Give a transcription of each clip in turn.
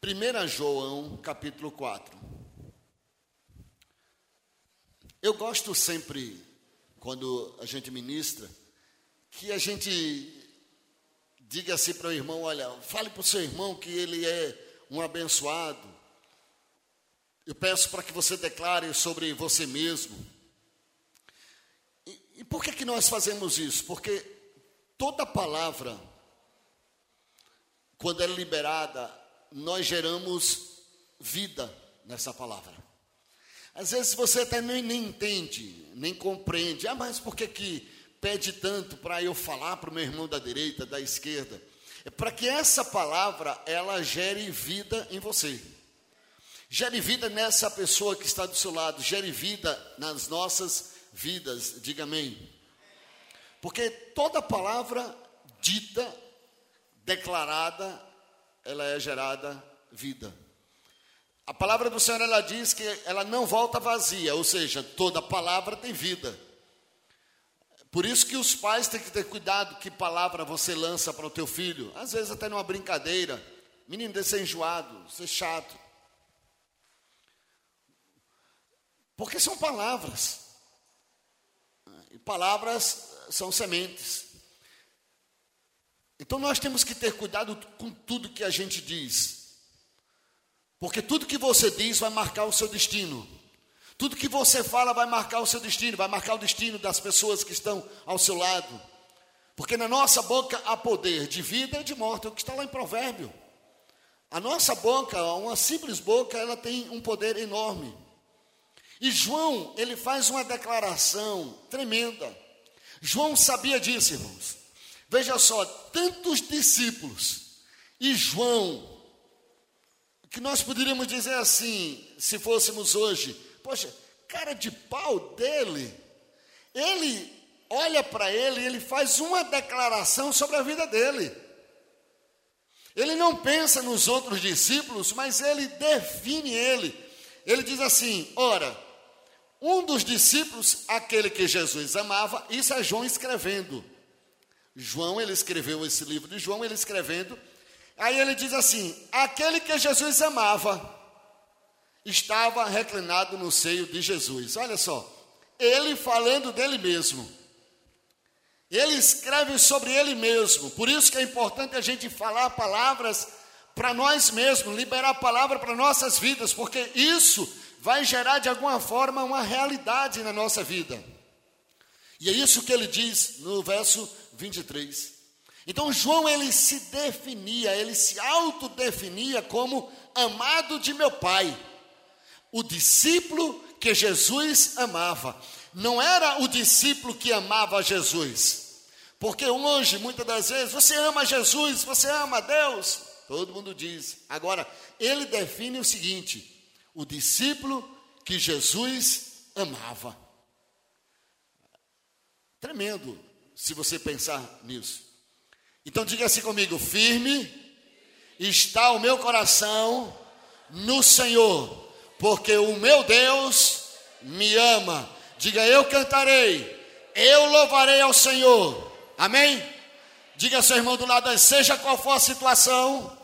1 João, capítulo 4. Eu gosto sempre, quando a gente ministra, que a gente diga assim para o irmão: olha, fale para o seu irmão que ele é um abençoado. Eu peço para que você declare sobre você mesmo. E, e por que, que nós fazemos isso? Porque toda palavra, quando é liberada, nós geramos vida nessa palavra. Às vezes você até nem, nem entende, nem compreende. Ah, mas por que, que pede tanto para eu falar para o meu irmão da direita, da esquerda? É para que essa palavra ela gere vida em você. Gere vida nessa pessoa que está do seu lado, gere vida nas nossas vidas. Diga amém. Porque toda palavra dita, declarada, ela é gerada vida. A palavra do Senhor ela diz que ela não volta vazia, ou seja, toda palavra tem vida. Por isso que os pais têm que ter cuidado que palavra você lança para o teu filho. Às vezes até numa brincadeira. Menino, deve ser enjoado, ser chato. Porque são palavras. E palavras são sementes. Então nós temos que ter cuidado com tudo que a gente diz. Porque tudo que você diz vai marcar o seu destino. Tudo que você fala vai marcar o seu destino, vai marcar o destino das pessoas que estão ao seu lado. Porque na nossa boca há poder de vida e de morte, é o que está lá em Provérbio. A nossa boca, uma simples boca, ela tem um poder enorme. E João, ele faz uma declaração tremenda. João sabia disso, irmãos. Veja só, tantos discípulos e João, que nós poderíamos dizer assim, se fôssemos hoje, Poxa, cara de pau dele, ele olha para ele e ele faz uma declaração sobre a vida dele. Ele não pensa nos outros discípulos, mas ele define ele. Ele diz assim: ora, um dos discípulos, aquele que Jesus amava, isso é João escrevendo. João, ele escreveu esse livro de João, ele escrevendo. Aí ele diz assim: aquele que Jesus amava, estava reclinado no seio de Jesus. Olha só, ele falando dele mesmo. Ele escreve sobre ele mesmo. Por isso que é importante a gente falar palavras para nós mesmos, liberar a palavra para nossas vidas, porque isso vai gerar de alguma forma uma realidade na nossa vida. E é isso que ele diz no verso 23. Então João ele se definia, ele se autodefinia como amado de meu pai o discípulo que Jesus amava. Não era o discípulo que amava Jesus. Porque hoje, muitas das vezes, você ama Jesus, você ama Deus. Todo mundo diz. Agora, ele define o seguinte: o discípulo que Jesus amava. Tremendo, se você pensar nisso. Então, diga assim comigo: firme está o meu coração no Senhor porque o meu Deus me ama. Diga, eu cantarei, eu louvarei ao Senhor. Amém? Diga ao seu irmão do lado, seja qual for a situação,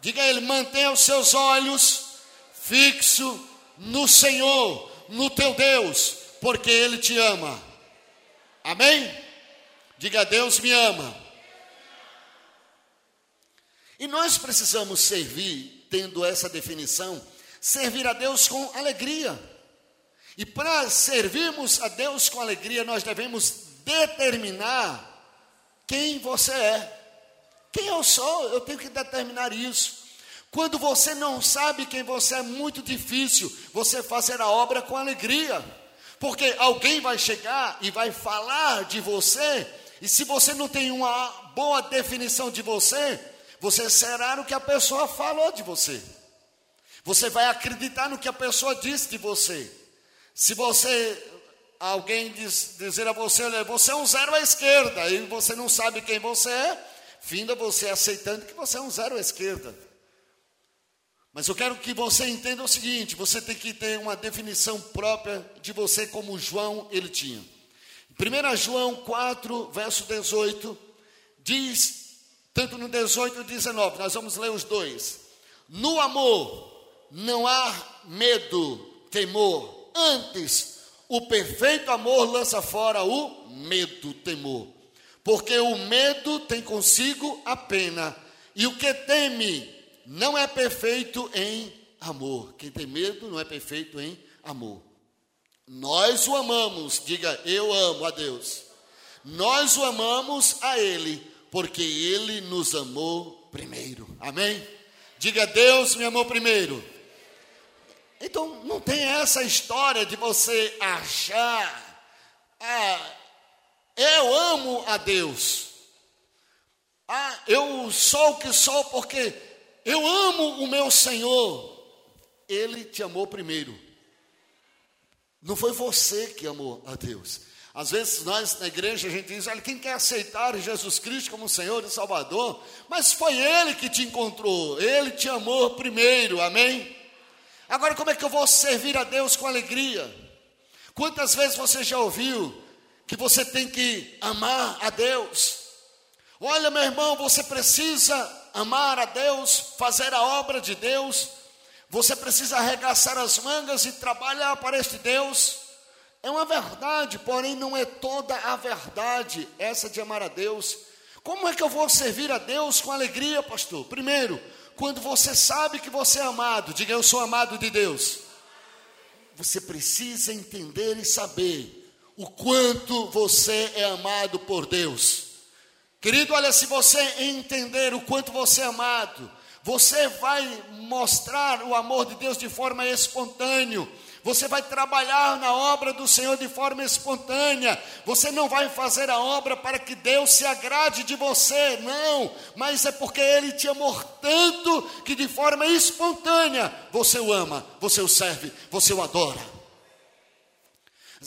diga a ele, mantenha os seus olhos fixos no Senhor, no teu Deus, porque Ele te ama. Amém? Diga, Deus me ama. E nós precisamos servir, tendo essa definição, servir a Deus com alegria. E para servirmos a Deus com alegria, nós devemos determinar quem você é. Quem eu sou, eu tenho que determinar isso. Quando você não sabe quem você é, é muito difícil você fazer a obra com alegria. Porque alguém vai chegar e vai falar de você, e se você não tem uma boa definição de você, você será o que a pessoa falou de você. Você vai acreditar no que a pessoa disse de você. Se você, alguém diz, dizer a você, olha, você é um zero à esquerda, e você não sabe quem você é, finda você aceitando que você é um zero à esquerda. Mas eu quero que você entenda o seguinte: você tem que ter uma definição própria de você, como João ele tinha. 1 João 4, verso 18, diz, tanto no 18 e 19, nós vamos ler os dois. No amor não há medo, temor. Antes, o perfeito amor lança fora o medo, temor. Porque o medo tem consigo a pena, e o que teme não é perfeito em amor. Quem tem medo não é perfeito em amor. Nós o amamos, diga eu amo a Deus. Nós o amamos a Ele, porque Ele nos amou primeiro. Amém? Diga Deus me amou primeiro. Então não tem essa história de você achar, ah, eu amo a Deus. Ah, eu sou o que sou porque eu amo o meu Senhor. Ele te amou primeiro. Não foi você que amou a Deus. Às vezes nós na igreja a gente diz, olha, quem quer aceitar Jesus Cristo como Senhor e Salvador, mas foi Ele que te encontrou, Ele te amou primeiro, amém? Agora como é que eu vou servir a Deus com alegria? Quantas vezes você já ouviu que você tem que amar a Deus? Olha, meu irmão, você precisa amar a Deus, fazer a obra de Deus, você precisa arregaçar as mangas e trabalhar para este Deus. É uma verdade, porém não é toda a verdade essa de amar a Deus. Como é que eu vou servir a Deus com alegria, pastor? Primeiro, quando você sabe que você é amado, diga eu sou amado de Deus. Você precisa entender e saber o quanto você é amado por Deus. Querido, olha, se você entender o quanto você é amado, você vai mostrar o amor de Deus de forma espontânea. Você vai trabalhar na obra do Senhor de forma espontânea. Você não vai fazer a obra para que Deus se agrade de você, não. Mas é porque Ele te amou tanto que de forma espontânea você o ama, você o serve, você o adora.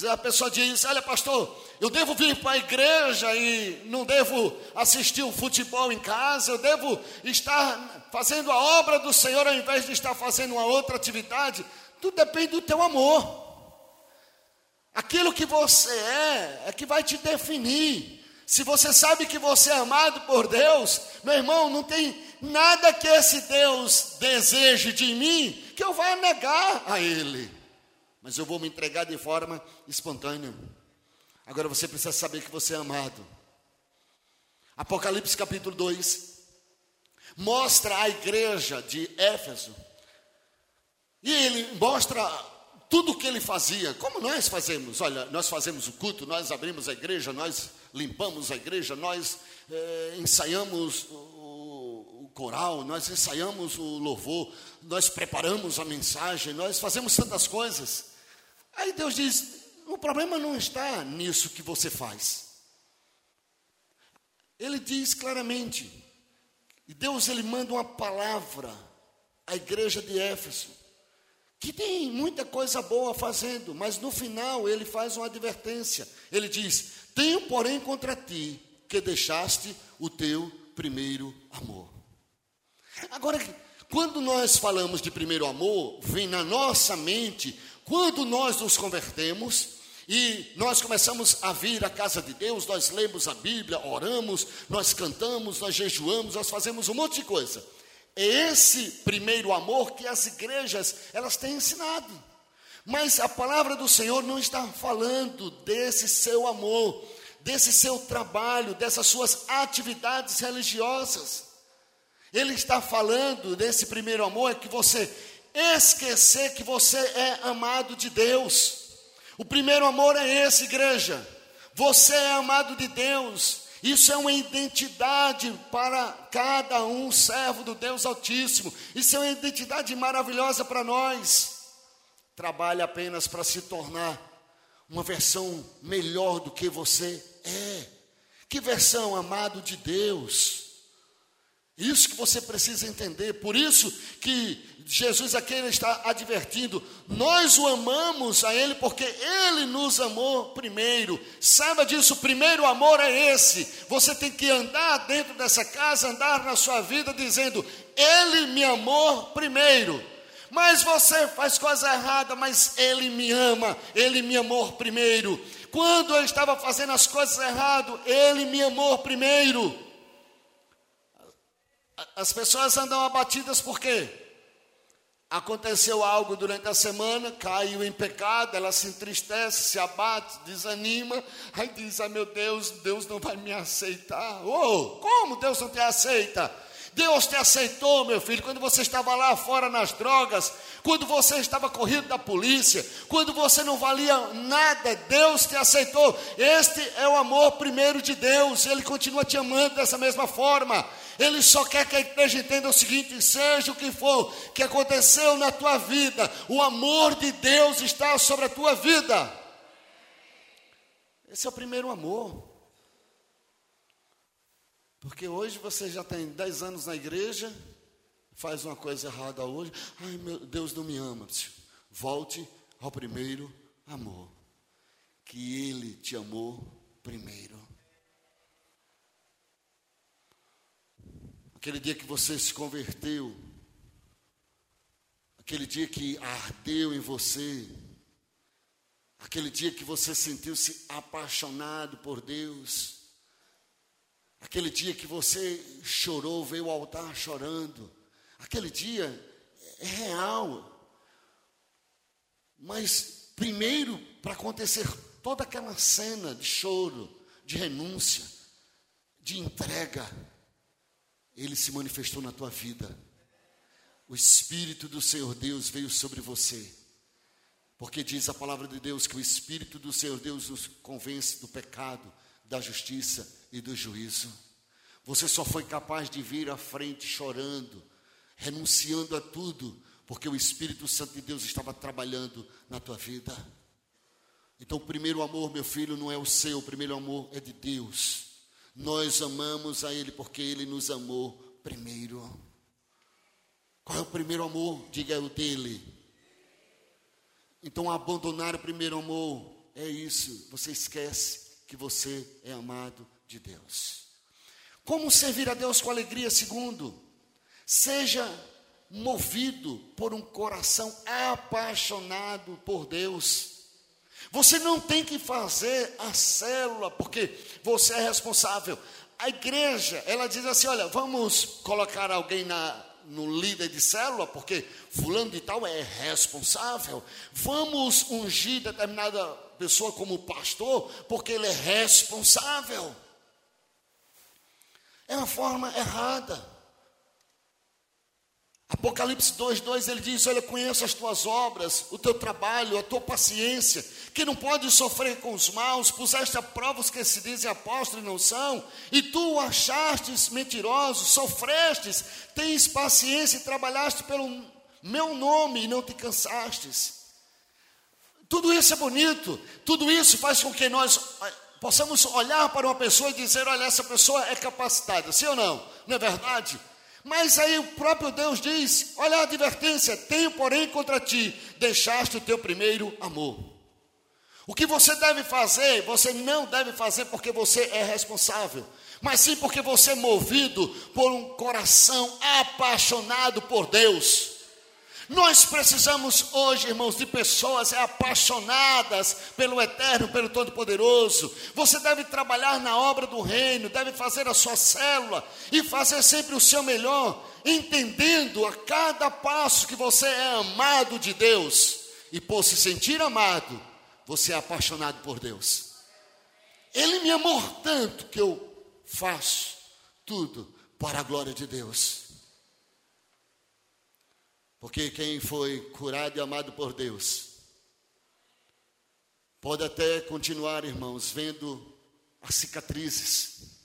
A pessoa diz: Olha, pastor, eu devo vir para a igreja e não devo assistir o futebol em casa, eu devo estar fazendo a obra do Senhor ao invés de estar fazendo uma outra atividade. Tudo depende do teu amor. Aquilo que você é, é que vai te definir. Se você sabe que você é amado por Deus, meu irmão, não tem nada que esse Deus deseje de mim que eu vá negar a Ele. Mas eu vou me entregar de forma espontânea. Agora você precisa saber que você é amado. Apocalipse capítulo 2 mostra a igreja de Éfeso. E ele mostra tudo o que ele fazia, como nós fazemos. Olha, nós fazemos o culto, nós abrimos a igreja, nós limpamos a igreja, nós é, ensaiamos o, o coral, nós ensaiamos o louvor, nós preparamos a mensagem, nós fazemos tantas coisas. Aí Deus diz: o problema não está nisso que você faz. Ele diz claramente, e Deus ele manda uma palavra à igreja de Éfeso, que tem muita coisa boa fazendo, mas no final ele faz uma advertência. Ele diz: Tenho, porém, contra ti que deixaste o teu primeiro amor. Agora, quando nós falamos de primeiro amor, vem na nossa mente, quando nós nos convertemos, e nós começamos a vir à casa de Deus, nós lemos a Bíblia, oramos, nós cantamos, nós jejuamos, nós fazemos um monte de coisa. É esse primeiro amor que as igrejas, elas têm ensinado. Mas a palavra do Senhor não está falando desse seu amor, desse seu trabalho, dessas suas atividades religiosas. Ele está falando desse primeiro amor é que você esquecer que você é amado de Deus. O primeiro amor é esse, igreja. Você é amado de Deus. Isso é uma identidade para cada um servo do Deus Altíssimo. Isso é uma identidade maravilhosa para nós. Trabalhe apenas para se tornar uma versão melhor do que você é. Que versão, amado de Deus? Isso que você precisa entender. Por isso que Jesus aqui está advertindo, nós o amamos a Ele porque Ele nos amou primeiro. Saiba disso, o primeiro amor é esse. Você tem que andar dentro dessa casa, andar na sua vida dizendo, Ele me amou primeiro. Mas você faz coisa errada, mas Ele me ama, Ele me amou primeiro. Quando eu estava fazendo as coisas errado, Ele me amou primeiro. As pessoas andam abatidas por quê? Aconteceu algo durante a semana, caiu em pecado, ela se entristece, se abate, desanima, aí diz: ai meu Deus, Deus não vai me aceitar. Oh, como Deus não te aceita? Deus te aceitou, meu filho, quando você estava lá fora nas drogas, quando você estava corrido da polícia, quando você não valia nada, Deus te aceitou. Este é o amor primeiro de Deus, Ele continua te amando dessa mesma forma. Ele só quer que a igreja entenda o seguinte: seja o que for que aconteceu na tua vida, o amor de Deus está sobre a tua vida. Esse é o primeiro amor. Porque hoje você já tem 10 anos na igreja, faz uma coisa errada hoje, ai meu Deus não me ama. Volte ao primeiro amor, que Ele te amou primeiro. Aquele dia que você se converteu, aquele dia que ardeu em você, aquele dia que você sentiu-se apaixonado por Deus, Aquele dia que você chorou, veio ao altar chorando. Aquele dia é real. Mas primeiro, para acontecer toda aquela cena de choro, de renúncia, de entrega, ele se manifestou na tua vida. O Espírito do Senhor Deus veio sobre você. Porque diz a palavra de Deus que o Espírito do Senhor Deus nos convence do pecado, da justiça e do juízo. Você só foi capaz de vir à frente chorando, renunciando a tudo, porque o Espírito Santo de Deus estava trabalhando na tua vida. Então, o primeiro amor, meu filho, não é o seu, o primeiro amor é de Deus. Nós amamos a Ele porque Ele nos amou primeiro. Qual é o primeiro amor? Diga é o dele. Então, abandonar o primeiro amor é isso. Você esquece que você é amado de Deus. Como servir a Deus com alegria? Segundo, seja movido por um coração apaixonado por Deus. Você não tem que fazer a célula porque você é responsável. A igreja, ela diz assim: olha, vamos colocar alguém na, no líder de célula, porque fulano de tal é responsável. Vamos ungir determinada pessoa como pastor, porque ele é responsável. É uma forma errada. Apocalipse 2,2 ele diz: Olha, conheço as tuas obras, o teu trabalho, a tua paciência, que não pode sofrer com os maus, puseste a prova os que se dizem apóstolos e não são, e tu achastes mentirosos, sofrestes, tens paciência e trabalhaste pelo meu nome e não te cansastes. Tudo isso é bonito, tudo isso faz com que nós possamos olhar para uma pessoa e dizer: olha, essa pessoa é capacitada, sim ou não? Não é verdade? Mas aí o próprio Deus diz: olha a advertência, tenho porém contra ti, deixaste o teu primeiro amor. O que você deve fazer, você não deve fazer porque você é responsável, mas sim porque você é movido por um coração apaixonado por Deus. Nós precisamos hoje, irmãos, de pessoas apaixonadas pelo Eterno, pelo Todo-Poderoso. Você deve trabalhar na obra do Reino, deve fazer a sua célula e fazer sempre o seu melhor, entendendo a cada passo que você é amado de Deus. E por se sentir amado, você é apaixonado por Deus. Ele me amou tanto que eu faço tudo para a glória de Deus. Porque quem foi curado e amado por Deus, pode até continuar, irmãos, vendo as cicatrizes,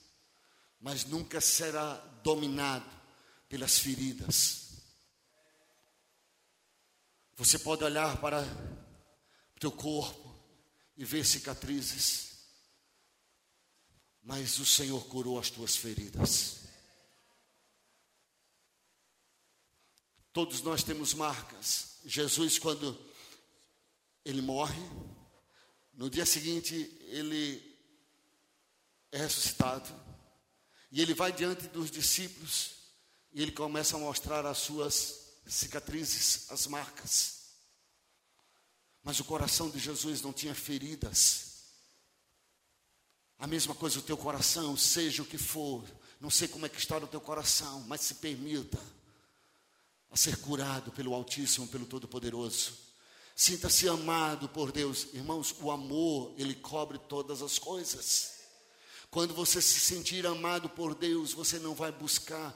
mas nunca será dominado pelas feridas. Você pode olhar para o teu corpo e ver cicatrizes, mas o Senhor curou as tuas feridas. Todos nós temos marcas. Jesus, quando ele morre, no dia seguinte ele é ressuscitado. E ele vai diante dos discípulos e ele começa a mostrar as suas cicatrizes, as marcas. Mas o coração de Jesus não tinha feridas. A mesma coisa o teu coração, seja o que for. Não sei como é que está o teu coração, mas se permita a ser curado pelo Altíssimo, pelo Todo-Poderoso. Sinta-se amado por Deus. Irmãos, o amor, ele cobre todas as coisas. Quando você se sentir amado por Deus, você não vai buscar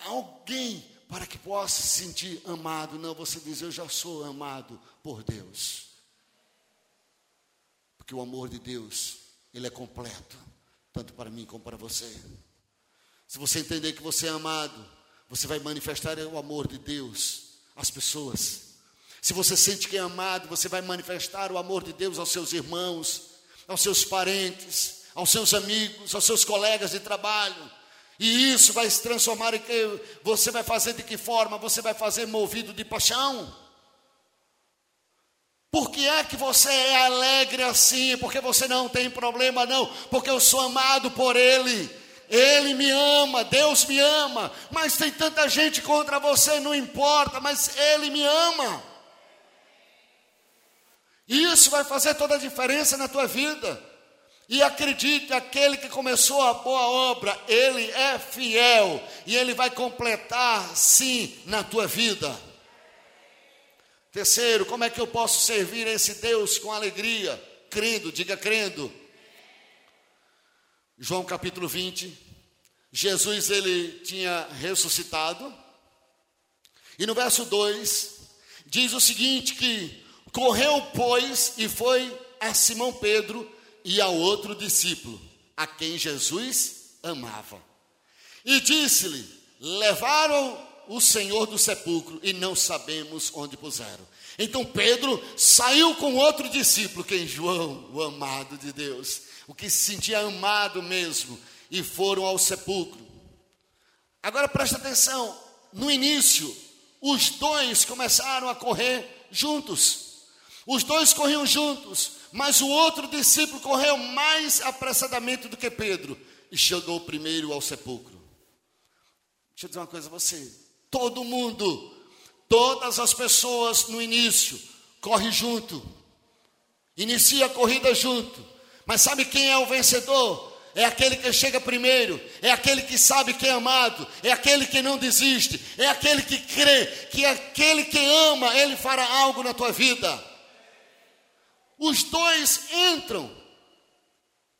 alguém para que possa se sentir amado. Não, você diz: Eu já sou amado por Deus. Porque o amor de Deus, ele é completo, tanto para mim como para você. Se você entender que você é amado, você vai manifestar o amor de Deus às pessoas. Se você sente que é amado, você vai manifestar o amor de Deus aos seus irmãos, aos seus parentes, aos seus amigos, aos seus colegas de trabalho. E isso vai se transformar em que você vai fazer de que forma? Você vai fazer movido de paixão. Por que é que você é alegre assim? Porque você não tem problema, não. Porque eu sou amado por Ele. Ele me ama, Deus me ama, mas tem tanta gente contra você, não importa, mas Ele me ama. Isso vai fazer toda a diferença na tua vida. E acredite, aquele que começou a boa obra, ele é fiel e ele vai completar sim na tua vida. Terceiro, como é que eu posso servir esse Deus com alegria? Crendo, diga crendo. João capítulo 20, Jesus ele tinha ressuscitado. E no verso 2 diz o seguinte que correu pois e foi a Simão Pedro e ao outro discípulo, a quem Jesus amava. E disse-lhe: Levaram o Senhor do sepulcro e não sabemos onde puseram. Então Pedro saiu com outro discípulo, quem João, o amado de Deus o que se sentia amado mesmo, e foram ao sepulcro. Agora presta atenção: no início, os dois começaram a correr juntos. Os dois corriam juntos, mas o outro discípulo correu mais apressadamente do que Pedro e chegou primeiro ao sepulcro. Deixa eu dizer uma coisa a você: todo mundo, todas as pessoas no início, corre junto, inicia a corrida junto, mas sabe quem é o vencedor? É aquele que chega primeiro, é aquele que sabe que é amado, é aquele que não desiste, é aquele que crê que aquele que ama, ele fará algo na tua vida. Os dois entram,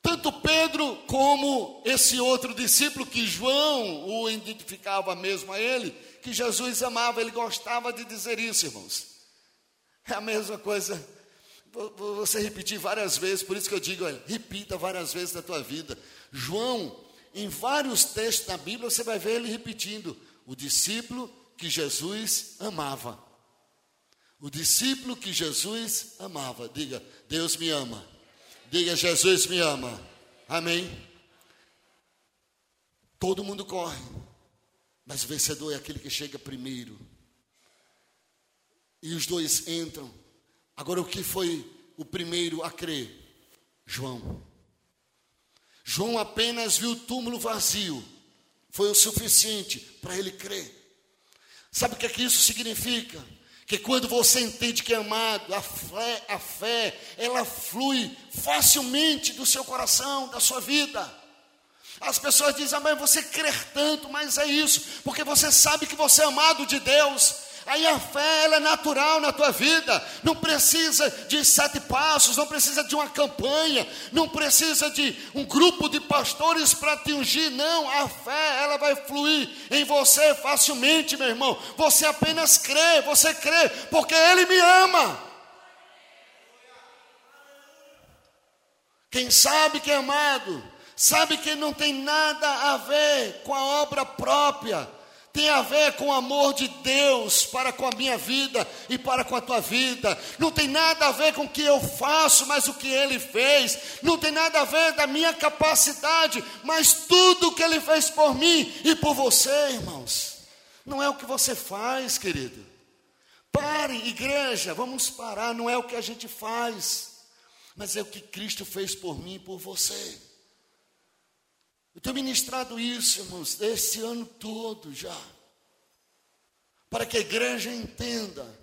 tanto Pedro como esse outro discípulo que João o identificava mesmo a ele, que Jesus amava, ele gostava de dizer isso, irmãos. É a mesma coisa você repetir várias vezes, por isso que eu digo, olha, repita várias vezes na tua vida. João, em vários textos da Bíblia, você vai ver ele repetindo: o discípulo que Jesus amava. O discípulo que Jesus amava. Diga, Deus me ama. Diga, Jesus me ama. Amém. Todo mundo corre, mas o vencedor é aquele que chega primeiro. E os dois entram Agora, o que foi o primeiro a crer? João. João apenas viu o túmulo vazio, foi o suficiente para ele crer. Sabe o que, é que isso significa? Que quando você entende que é amado, a fé, a fé, ela flui facilmente do seu coração, da sua vida. As pessoas dizem, ah, mas você crer tanto, mas é isso, porque você sabe que você é amado de Deus, Aí a fé ela é natural na tua vida, não precisa de sete passos, não precisa de uma campanha, não precisa de um grupo de pastores para te ungir, não. A fé ela vai fluir em você facilmente, meu irmão. Você apenas crê, você crê, porque Ele me ama. Quem sabe que é amado, sabe que não tem nada a ver com a obra própria tem a ver com o amor de Deus para com a minha vida e para com a tua vida. Não tem nada a ver com o que eu faço, mas o que Ele fez. Não tem nada a ver da minha capacidade, mas tudo o que Ele fez por mim e por você, irmãos. Não é o que você faz, querido. Pare, igreja, vamos parar. Não é o que a gente faz, mas é o que Cristo fez por mim e por você. Eu tenho ministrado isso, irmãos, esse ano todo já. Para que a igreja entenda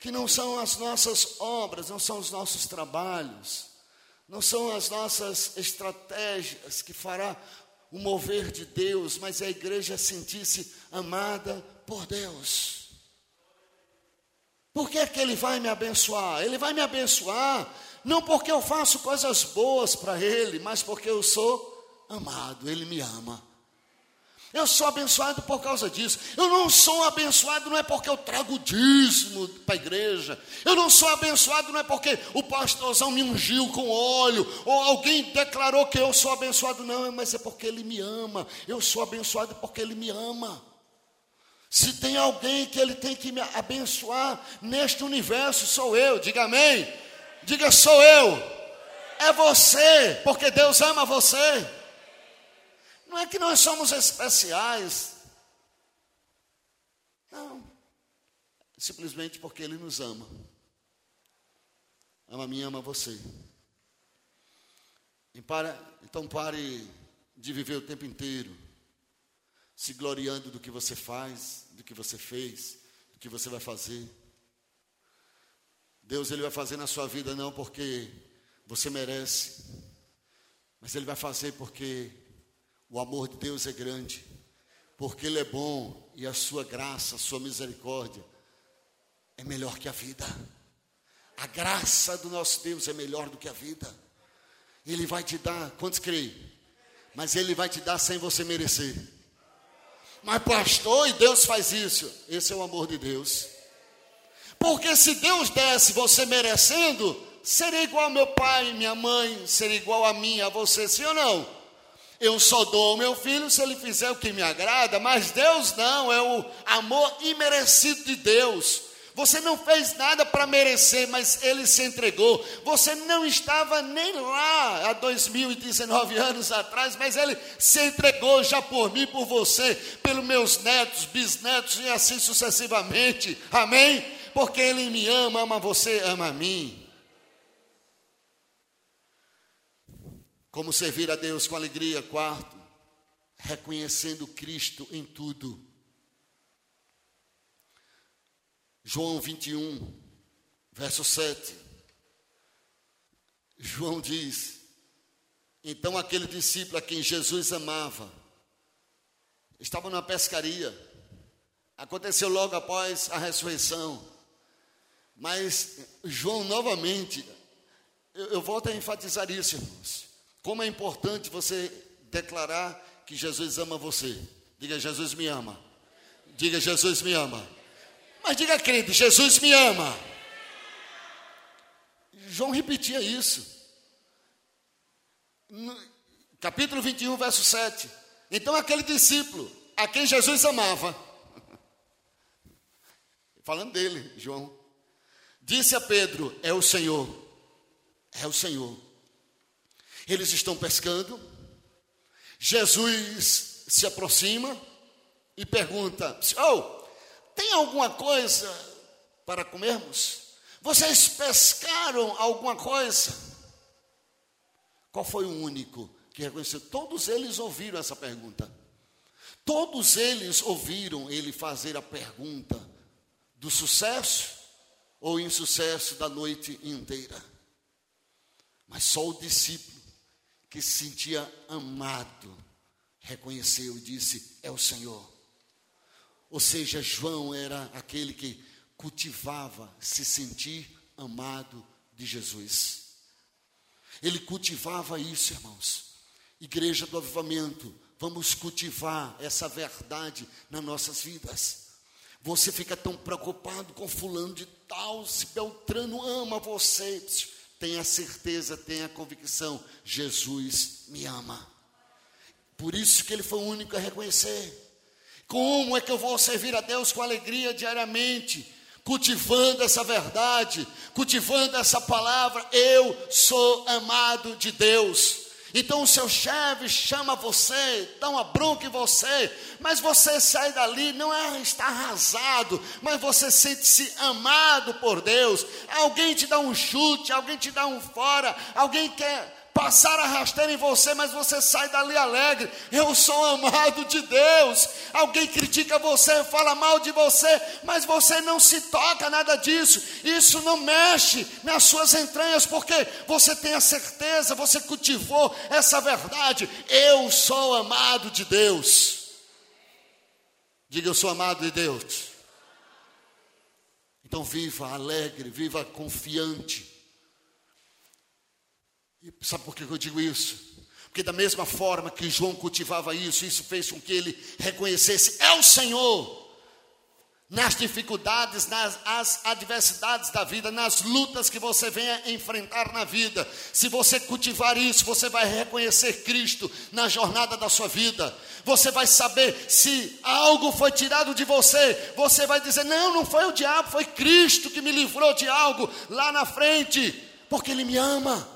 que não são as nossas obras, não são os nossos trabalhos, não são as nossas estratégias que fará o mover de Deus, mas a igreja sentir-se amada por Deus. Por que, é que Ele vai me abençoar? Ele vai me abençoar não porque eu faço coisas boas para Ele, mas porque eu sou amado, Ele me ama. Eu sou abençoado por causa disso. Eu não sou abençoado não é porque eu trago dízimo para a igreja. Eu não sou abençoado não é porque o pastorzão me ungiu com óleo ou alguém declarou que eu sou abençoado não, mas é porque ele me ama. Eu sou abençoado porque ele me ama. Se tem alguém que ele tem que me abençoar neste universo, sou eu. Diga amém. Diga sou eu. É você, porque Deus ama você. Não é que nós somos especiais. Não. Simplesmente porque Ele nos ama. Ama a mim, ama você. então pare de viver o tempo inteiro se gloriando do que você faz, do que você fez, do que você vai fazer. Deus ele vai fazer na sua vida não porque você merece, mas ele vai fazer porque o amor de Deus é grande, porque Ele é bom e a sua graça, a sua misericórdia é melhor que a vida. A graça do nosso Deus é melhor do que a vida. Ele vai te dar, quantos creem? Mas Ele vai te dar sem você merecer. Mas, pastor, e Deus faz isso. Esse é o amor de Deus. Porque se Deus desse você merecendo, seria igual ao meu pai, minha mãe, seria igual a mim, a você, sim ou não? Eu só dou ao meu filho se ele fizer o que me agrada, mas Deus não, é o amor imerecido de Deus. Você não fez nada para merecer, mas ele se entregou. Você não estava nem lá há 2019 anos atrás, mas ele se entregou já por mim, por você, pelos meus netos, bisnetos e assim sucessivamente. Amém? Porque ele me ama, ama você, ama a mim. Como servir a Deus com alegria, quarto, reconhecendo Cristo em tudo. João 21, verso 7. João diz: Então aquele discípulo a quem Jesus amava, estava numa pescaria, aconteceu logo após a ressurreição, mas João novamente, eu, eu volto a enfatizar isso, irmãos. Como é importante você declarar que Jesus ama você. Diga, Jesus me ama. Diga, Jesus me ama. Mas diga, crente, Jesus me ama. João repetia isso. No capítulo 21, verso 7. Então aquele discípulo a quem Jesus amava, falando dele, João, disse a Pedro: É o Senhor, é o Senhor. Eles estão pescando. Jesus se aproxima e pergunta: Oh, tem alguma coisa para comermos? Vocês pescaram alguma coisa? Qual foi o único que reconheceu? Todos eles ouviram essa pergunta. Todos eles ouviram ele fazer a pergunta do sucesso ou insucesso da noite inteira. Mas só o discípulo que se sentia amado, reconheceu e disse: É o Senhor. Ou seja, João era aquele que cultivava se sentir amado de Jesus. Ele cultivava isso, irmãos. Igreja do Avivamento, vamos cultivar essa verdade nas nossas vidas. Você fica tão preocupado com fulano de tal, se Beltrano ama você. Tenha certeza, tenha convicção, Jesus me ama. Por isso que ele foi o único a reconhecer. Como é que eu vou servir a Deus com alegria diariamente? Cultivando essa verdade, cultivando essa palavra, eu sou amado de Deus. Então o seu chefe chama você, dá uma bronca em você, mas você sai dali, não é estar arrasado, mas você sente-se amado por Deus. Alguém te dá um chute, alguém te dá um fora, alguém quer passar a rasteira em você, mas você sai dali alegre. Eu sou amado de Deus. Alguém critica você, fala mal de você, mas você não se toca nada disso. Isso não mexe nas suas entranhas, porque você tem a certeza, você cultivou essa verdade. Eu sou amado de Deus. Diga, eu sou amado de Deus. Então viva alegre, viva confiante. E sabe por que eu digo isso? Porque da mesma forma que João cultivava isso, isso fez com que ele reconhecesse: é o Senhor. Nas dificuldades, nas as adversidades da vida, nas lutas que você venha enfrentar na vida, se você cultivar isso, você vai reconhecer Cristo na jornada da sua vida. Você vai saber se algo foi tirado de você. Você vai dizer: Não, não foi o diabo, foi Cristo que me livrou de algo lá na frente, porque Ele me ama.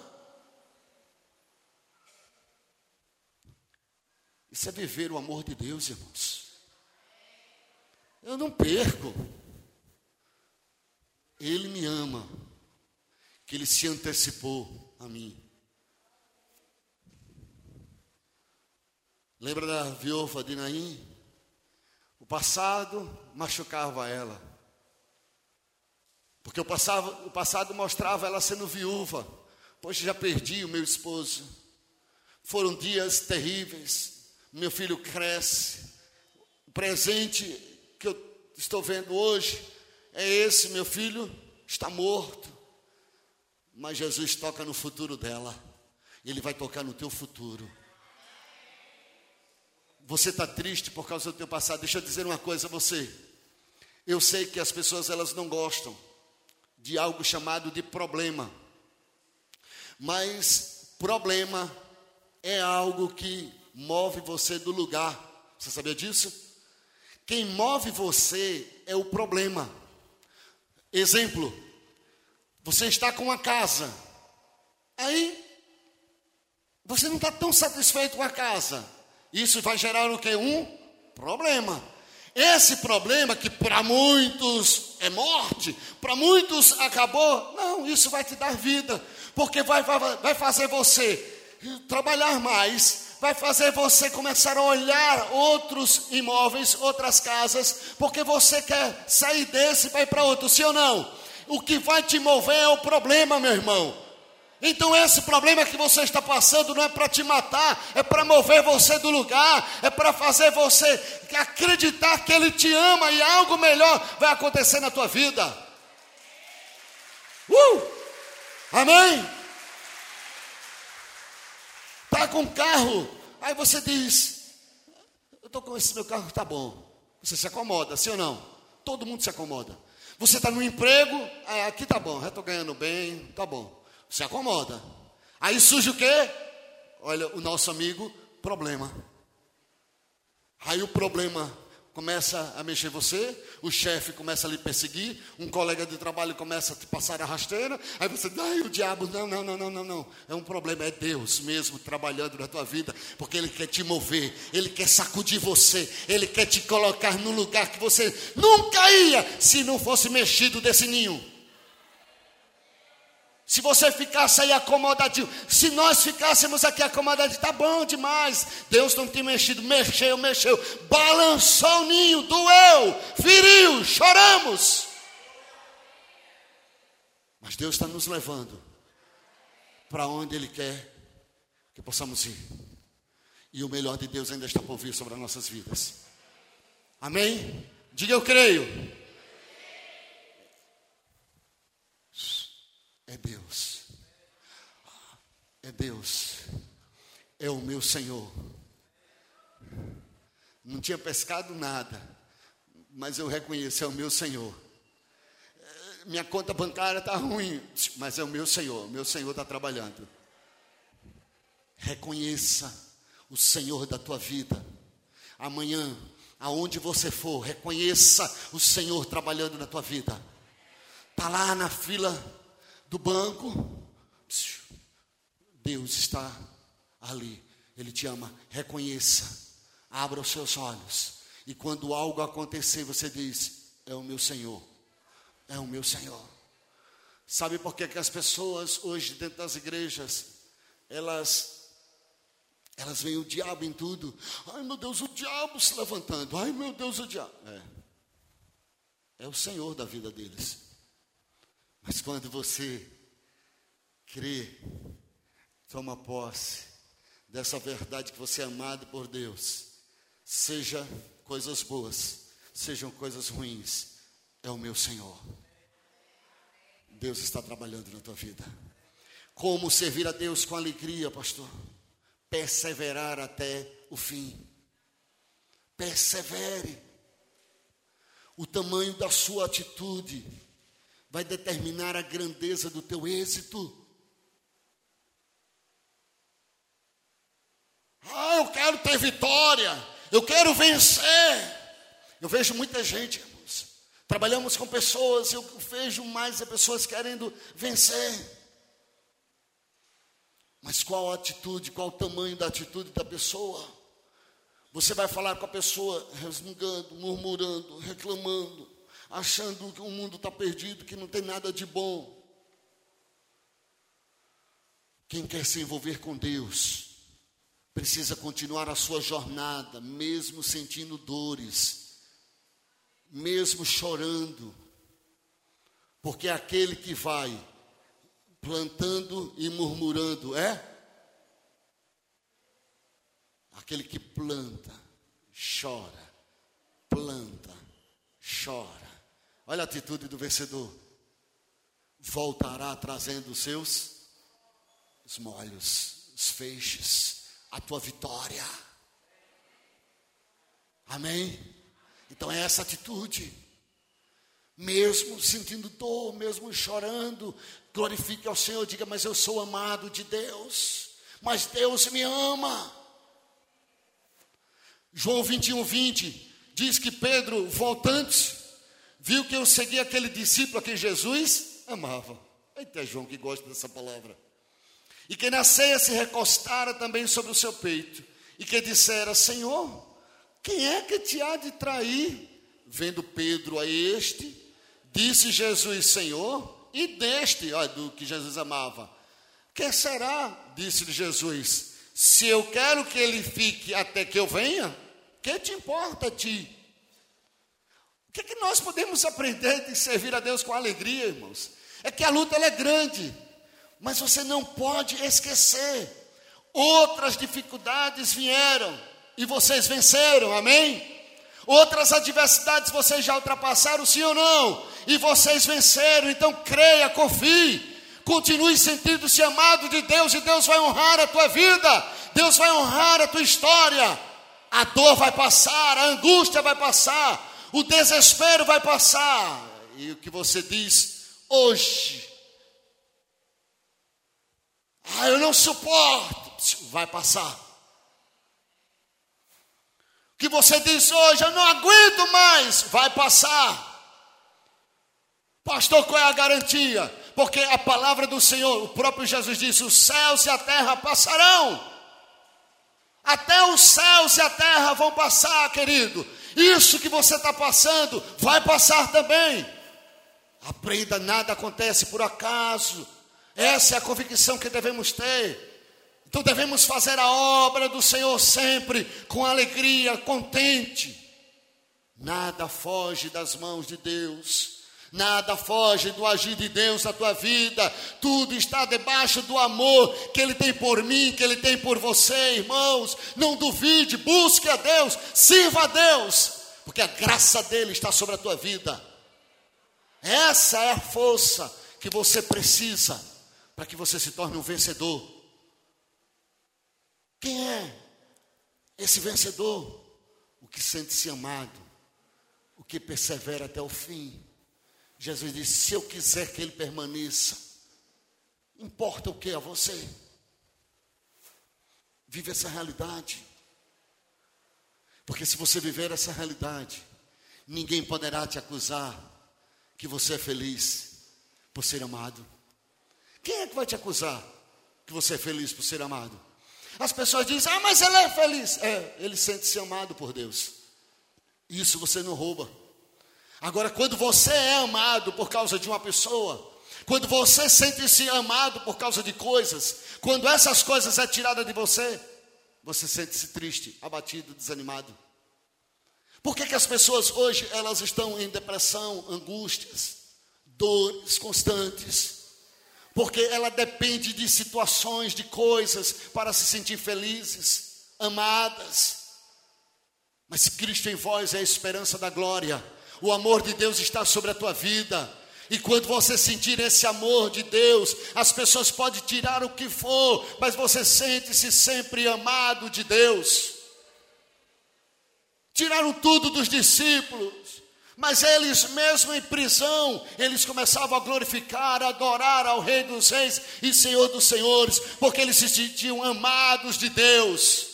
Isso é viver o amor de Deus, irmãos. Eu não perco. Ele me ama, que ele se antecipou a mim. Lembra da viúva de Naim? O passado machucava ela. Porque o passado, o passado mostrava ela sendo viúva. Poxa, já perdi o meu esposo. Foram dias terríveis meu filho cresce. O presente que eu estou vendo hoje é esse: meu filho está morto. Mas Jesus toca no futuro dela, ele vai tocar no teu futuro. Você está triste por causa do teu passado. Deixa eu dizer uma coisa a você. Eu sei que as pessoas elas não gostam de algo chamado de problema. Mas problema é algo que move você do lugar. Você sabia disso? Quem move você é o problema. Exemplo: você está com uma casa, aí você não está tão satisfeito com a casa. Isso vai gerar o que? Um problema. Esse problema que para muitos é morte, para muitos acabou, não, isso vai te dar vida, porque vai, vai, vai fazer você trabalhar mais, vai fazer você começar a olhar outros imóveis, outras casas, porque você quer sair desse para ir para outro, sim ou não? O que vai te mover é o problema, meu irmão. Então, esse problema que você está passando não é para te matar, é para mover você do lugar, é para fazer você acreditar que Ele te ama e algo melhor vai acontecer na tua vida. Uh! Amém? Está com carro. Aí você diz: Eu estou com esse meu carro, está bom. Você se acomoda, sim ou não? Todo mundo se acomoda. Você está no emprego, é, aqui tá bom, já estou ganhando bem, tá bom. Se acomoda. Aí surge o quê? Olha, o nosso amigo, problema. Aí o problema começa a mexer você, o chefe começa a lhe perseguir, um colega de trabalho começa a te passar a rasteira, aí você ai, o diabo, não, não, não, não, não, não. É um problema, é Deus mesmo trabalhando na tua vida, porque Ele quer te mover, Ele quer sacudir você, Ele quer te colocar no lugar que você nunca ia se não fosse mexido desse ninho. Se você ficasse aí acomodadinho, se nós ficássemos aqui acomodadinhos, tá bom demais. Deus não tem mexido, mexeu, mexeu, balançou o ninho, doeu, feriu, choramos. Mas Deus está nos levando para onde Ele quer que possamos ir. E o melhor de Deus ainda está por vir sobre as nossas vidas. Amém? Diga eu creio. É Deus. É Deus. É o meu Senhor. Não tinha pescado nada, mas eu reconheço, é o meu Senhor. Minha conta bancária está ruim, mas é o meu Senhor, meu Senhor está trabalhando. Reconheça o Senhor da tua vida. Amanhã, aonde você for, reconheça o Senhor trabalhando na tua vida. Está lá na fila do banco, Deus está ali. Ele te ama. Reconheça. Abra os seus olhos. E quando algo acontecer, você diz: É o meu Senhor. É o meu Senhor. Sabe por que, que as pessoas hoje dentro das igrejas elas elas veem o diabo em tudo. Ai meu Deus, o diabo se levantando. Ai meu Deus, o diabo. É. É o Senhor da vida deles. Mas quando você crê, toma posse dessa verdade que você é amado por Deus, seja coisas boas, sejam coisas ruins, é o meu Senhor. Deus está trabalhando na tua vida. Como servir a Deus com alegria, pastor? perseverar até o fim. Persevere. O tamanho da sua atitude vai determinar a grandeza do teu êxito. Ah, eu quero ter vitória, eu quero vencer. Eu vejo muita gente, irmãos. Trabalhamos com pessoas, eu vejo mais pessoas querendo vencer. Mas qual a atitude, qual o tamanho da atitude da pessoa? Você vai falar com a pessoa resmungando, murmurando, reclamando, achando que o mundo está perdido, que não tem nada de bom. Quem quer se envolver com Deus, precisa continuar a sua jornada, mesmo sentindo dores, mesmo chorando, porque é aquele que vai plantando e murmurando, é? Aquele que planta, chora, planta, chora. Olha a atitude do vencedor. Voltará trazendo os seus os molhos, os feixes, a tua vitória. Amém? Então é essa atitude mesmo sentindo dor, mesmo chorando, glorifique ao Senhor, diga: Mas eu sou amado de Deus, mas Deus me ama. João 21, 20 diz que Pedro, voltante, viu que eu segui aquele discípulo a quem Jesus amava. Eita, João que gosta dessa palavra. E que na ceia se recostara também sobre o seu peito, e que dissera: Senhor, quem é que te há de trair? Vendo Pedro a este, Disse Jesus, Senhor, e deste, ó, do que Jesus amava. Que será? Disse-lhe Jesus, se eu quero que ele fique até que eu venha, que te importa a ti? O que, é que nós podemos aprender de servir a Deus com alegria, irmãos? É que a luta é grande, mas você não pode esquecer. Outras dificuldades vieram e vocês venceram, amém? Outras adversidades vocês já ultrapassaram, sim ou não? E vocês venceram, então creia, confie. Continue sentindo-se amado de Deus e Deus vai honrar a tua vida. Deus vai honrar a tua história. A dor vai passar, a angústia vai passar, o desespero vai passar. E o que você diz hoje? Ah, eu não suporto. Vai passar que você diz hoje, eu não aguento mais, vai passar. Pastor, qual é a garantia? Porque a palavra do Senhor, o próprio Jesus disse: os céus e a terra passarão. Até os céus e a terra vão passar, querido. Isso que você está passando vai passar também. Aprenda, nada acontece por acaso. Essa é a convicção que devemos ter. Então devemos fazer a obra do Senhor sempre com alegria, contente. Nada foge das mãos de Deus. Nada foge do agir de Deus na tua vida, tudo está debaixo do amor que Ele tem por mim, que Ele tem por você, irmãos. Não duvide, busque a Deus, sirva a Deus, porque a graça dele está sobre a tua vida. Essa é a força que você precisa para que você se torne um vencedor. Quem é esse vencedor? O que sente-se amado, o que persevera até o fim. Jesus disse: Se eu quiser que ele permaneça, importa o que a você? Vive essa realidade. Porque se você viver essa realidade, ninguém poderá te acusar que você é feliz por ser amado. Quem é que vai te acusar que você é feliz por ser amado? As pessoas dizem, ah, mas ele é feliz. É, ele sente-se amado por Deus. Isso você não rouba. Agora, quando você é amado por causa de uma pessoa, Quando você sente-se amado por causa de coisas, quando essas coisas é tirada de você, você sente-se triste, abatido, desanimado. Por que, que as pessoas hoje elas estão em depressão, angústias, dores constantes? Porque ela depende de situações, de coisas para se sentir felizes, amadas. Mas Cristo em vós é a esperança da glória. O amor de Deus está sobre a tua vida. E quando você sentir esse amor de Deus, as pessoas podem tirar o que for, mas você sente-se sempre amado de Deus. Tiraram tudo dos discípulos, mas eles, mesmo em prisão, eles começavam a glorificar, a adorar ao Rei dos Reis e Senhor dos Senhores, porque eles se sentiam amados de Deus.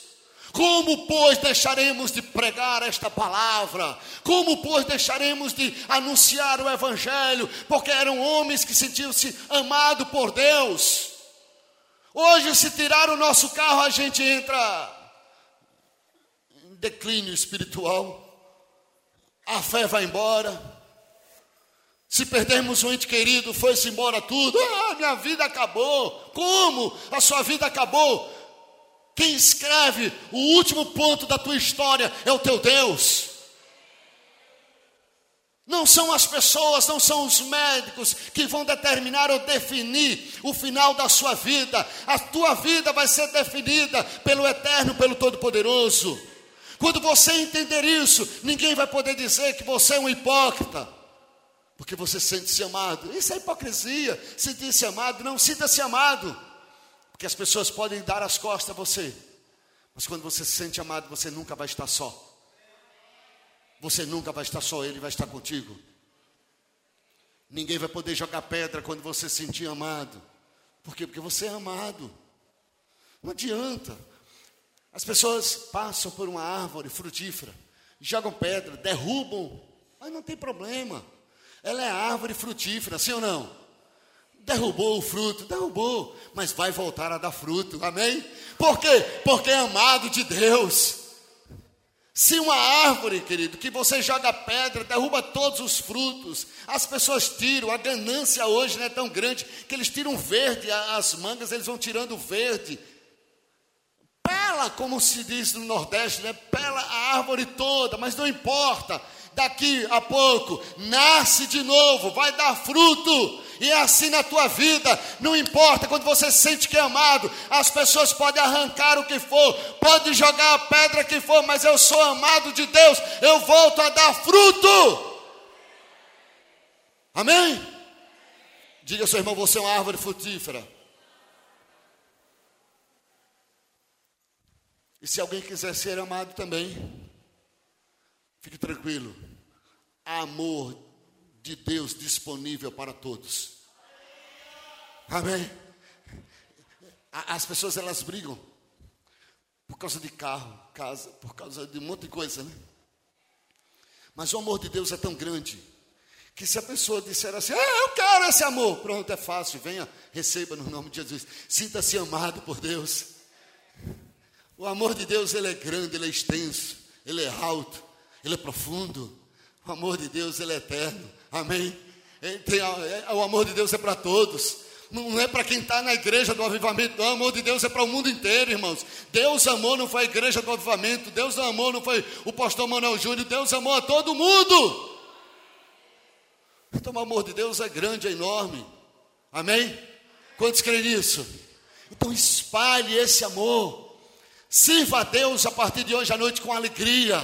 Como, pois, deixaremos de pregar esta palavra? Como, pois, deixaremos de anunciar o Evangelho? Porque eram homens que sentiam-se amados por Deus. Hoje, se tirar o nosso carro, a gente entra em declínio espiritual. A fé vai embora. Se perdermos um ente querido, foi-se embora tudo. Ah, minha vida acabou. Como? A sua vida acabou. Quem escreve o último ponto da tua história é o teu Deus. Não são as pessoas, não são os médicos que vão determinar ou definir o final da sua vida. A tua vida vai ser definida pelo Eterno, pelo Todo-Poderoso. Quando você entender isso, ninguém vai poder dizer que você é um hipócrita, porque você sente-se amado. Isso é hipocrisia, sentir-se amado. Não sinta-se amado. Porque as pessoas podem dar as costas a você, mas quando você se sente amado, você nunca vai estar só. Você nunca vai estar só, Ele vai estar contigo. Ninguém vai poder jogar pedra quando você se sentir amado. Por quê? Porque você é amado. Não adianta. As pessoas passam por uma árvore frutífera, jogam pedra, derrubam, mas não tem problema. Ela é árvore frutífera, sim ou não? Derrubou o fruto, derrubou, mas vai voltar a dar fruto, amém? Por quê? Porque é amado de Deus. Se uma árvore, querido, que você joga pedra, derruba todos os frutos, as pessoas tiram, a ganância hoje não é tão grande que eles tiram verde, as mangas eles vão tirando verde. Pela, como se diz no Nordeste, né? Pela a árvore toda, mas não importa. Daqui a pouco nasce de novo, vai dar fruto. E é assim na tua vida, não importa quando você sente que é amado, as pessoas podem arrancar o que for, podem jogar a pedra que for, mas eu sou amado de Deus, eu volto a dar fruto. Amém? Diga ao seu irmão, você é uma árvore frutífera. E se alguém quiser ser amado também, fique tranquilo. Amor de Deus disponível para todos. Amém. As pessoas elas brigam por causa de carro, casa, por causa de um monte de coisa, né? Mas o amor de Deus é tão grande que se a pessoa disser assim, ah, eu quero esse amor, pronto, é fácil, venha, receba no nome de Jesus. Sinta-se amado por Deus. O amor de Deus ele é grande, ele é extenso, ele é alto, ele é profundo. O amor de Deus ele é eterno. Amém? É, o amor de Deus é para todos. Não é para quem está na igreja do avivamento. O amor de Deus é para o mundo inteiro, irmãos. Deus amou, não foi a igreja do avivamento. Deus amou, não foi o pastor Manuel Júnior. Deus amou a todo mundo. Então o amor de Deus é grande, é enorme. Amém? Quantos creem nisso? Então espalhe esse amor. Sirva a Deus a partir de hoje à noite com alegria.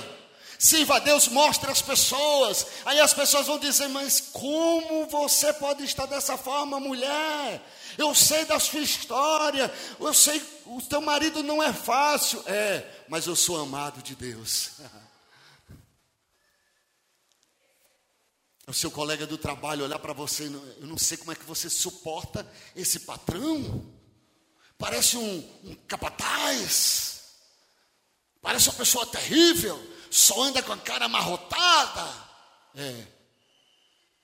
Sirva a Deus, mostre as pessoas. Aí as pessoas vão dizer: Mas como você pode estar dessa forma, mulher? Eu sei da sua história. Eu sei, o teu marido não é fácil. É, mas eu sou amado de Deus. O seu colega do trabalho olhar para você, eu não sei como é que você suporta esse patrão. Parece um, um capataz. Parece uma pessoa terrível só anda com a cara amarrotada. É.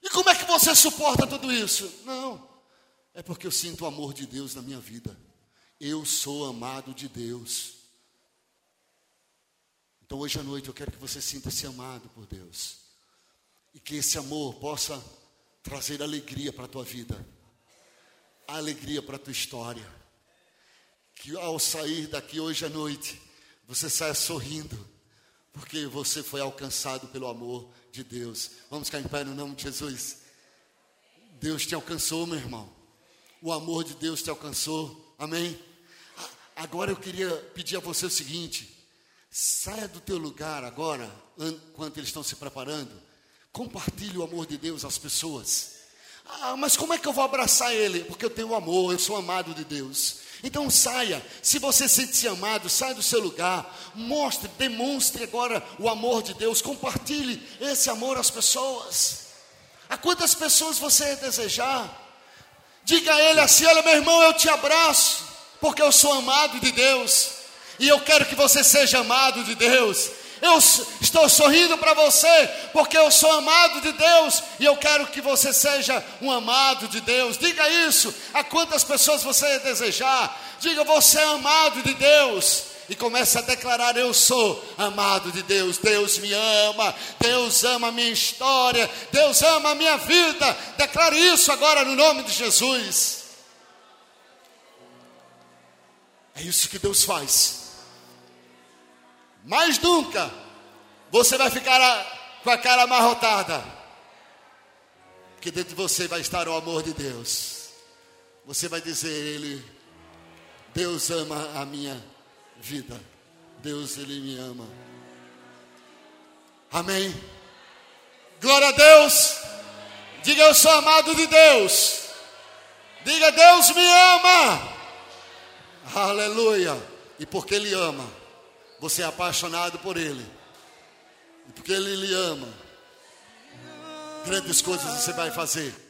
E como é que você suporta tudo isso? Não, é porque eu sinto o amor de Deus na minha vida. Eu sou amado de Deus. Então hoje à noite eu quero que você sinta-se amado por Deus. E que esse amor possa trazer alegria para a tua vida. alegria para a tua história. Que ao sair daqui hoje à noite, você saia sorrindo, porque você foi alcançado pelo amor de Deus. Vamos ficar em pé no nome de Jesus. Deus te alcançou, meu irmão. O amor de Deus te alcançou. Amém? Agora eu queria pedir a você o seguinte: saia do teu lugar agora, enquanto eles estão se preparando. Compartilhe o amor de Deus às pessoas. Ah, mas como é que eu vou abraçar ele? Porque eu tenho amor, eu sou amado de Deus. Então saia, se você sente-se amado, saia do seu lugar, mostre, demonstre agora o amor de Deus, compartilhe esse amor às pessoas. A quantas pessoas você desejar, diga a ele assim: olha, meu irmão, eu te abraço porque eu sou amado de Deus, e eu quero que você seja amado de Deus. Eu estou sorrindo para você, porque eu sou amado de Deus, e eu quero que você seja um amado de Deus. Diga isso a quantas pessoas você desejar. Diga, você é amado de Deus e comece a declarar: Eu sou amado de Deus, Deus me ama, Deus ama a minha história, Deus ama a minha vida. Declare isso agora no nome de Jesus. É isso que Deus faz. Mais nunca você vai ficar a, com a cara amarrotada, porque dentro de você vai estar o amor de Deus. Você vai dizer Ele: Deus ama a minha vida. Deus, Ele me ama. Amém. Glória a Deus. Diga eu sou amado de Deus. Diga Deus me ama. Aleluia. E porque Ele ama, você é apaixonado por Ele. Porque Ele lhe ama, grandes coisas você vai fazer.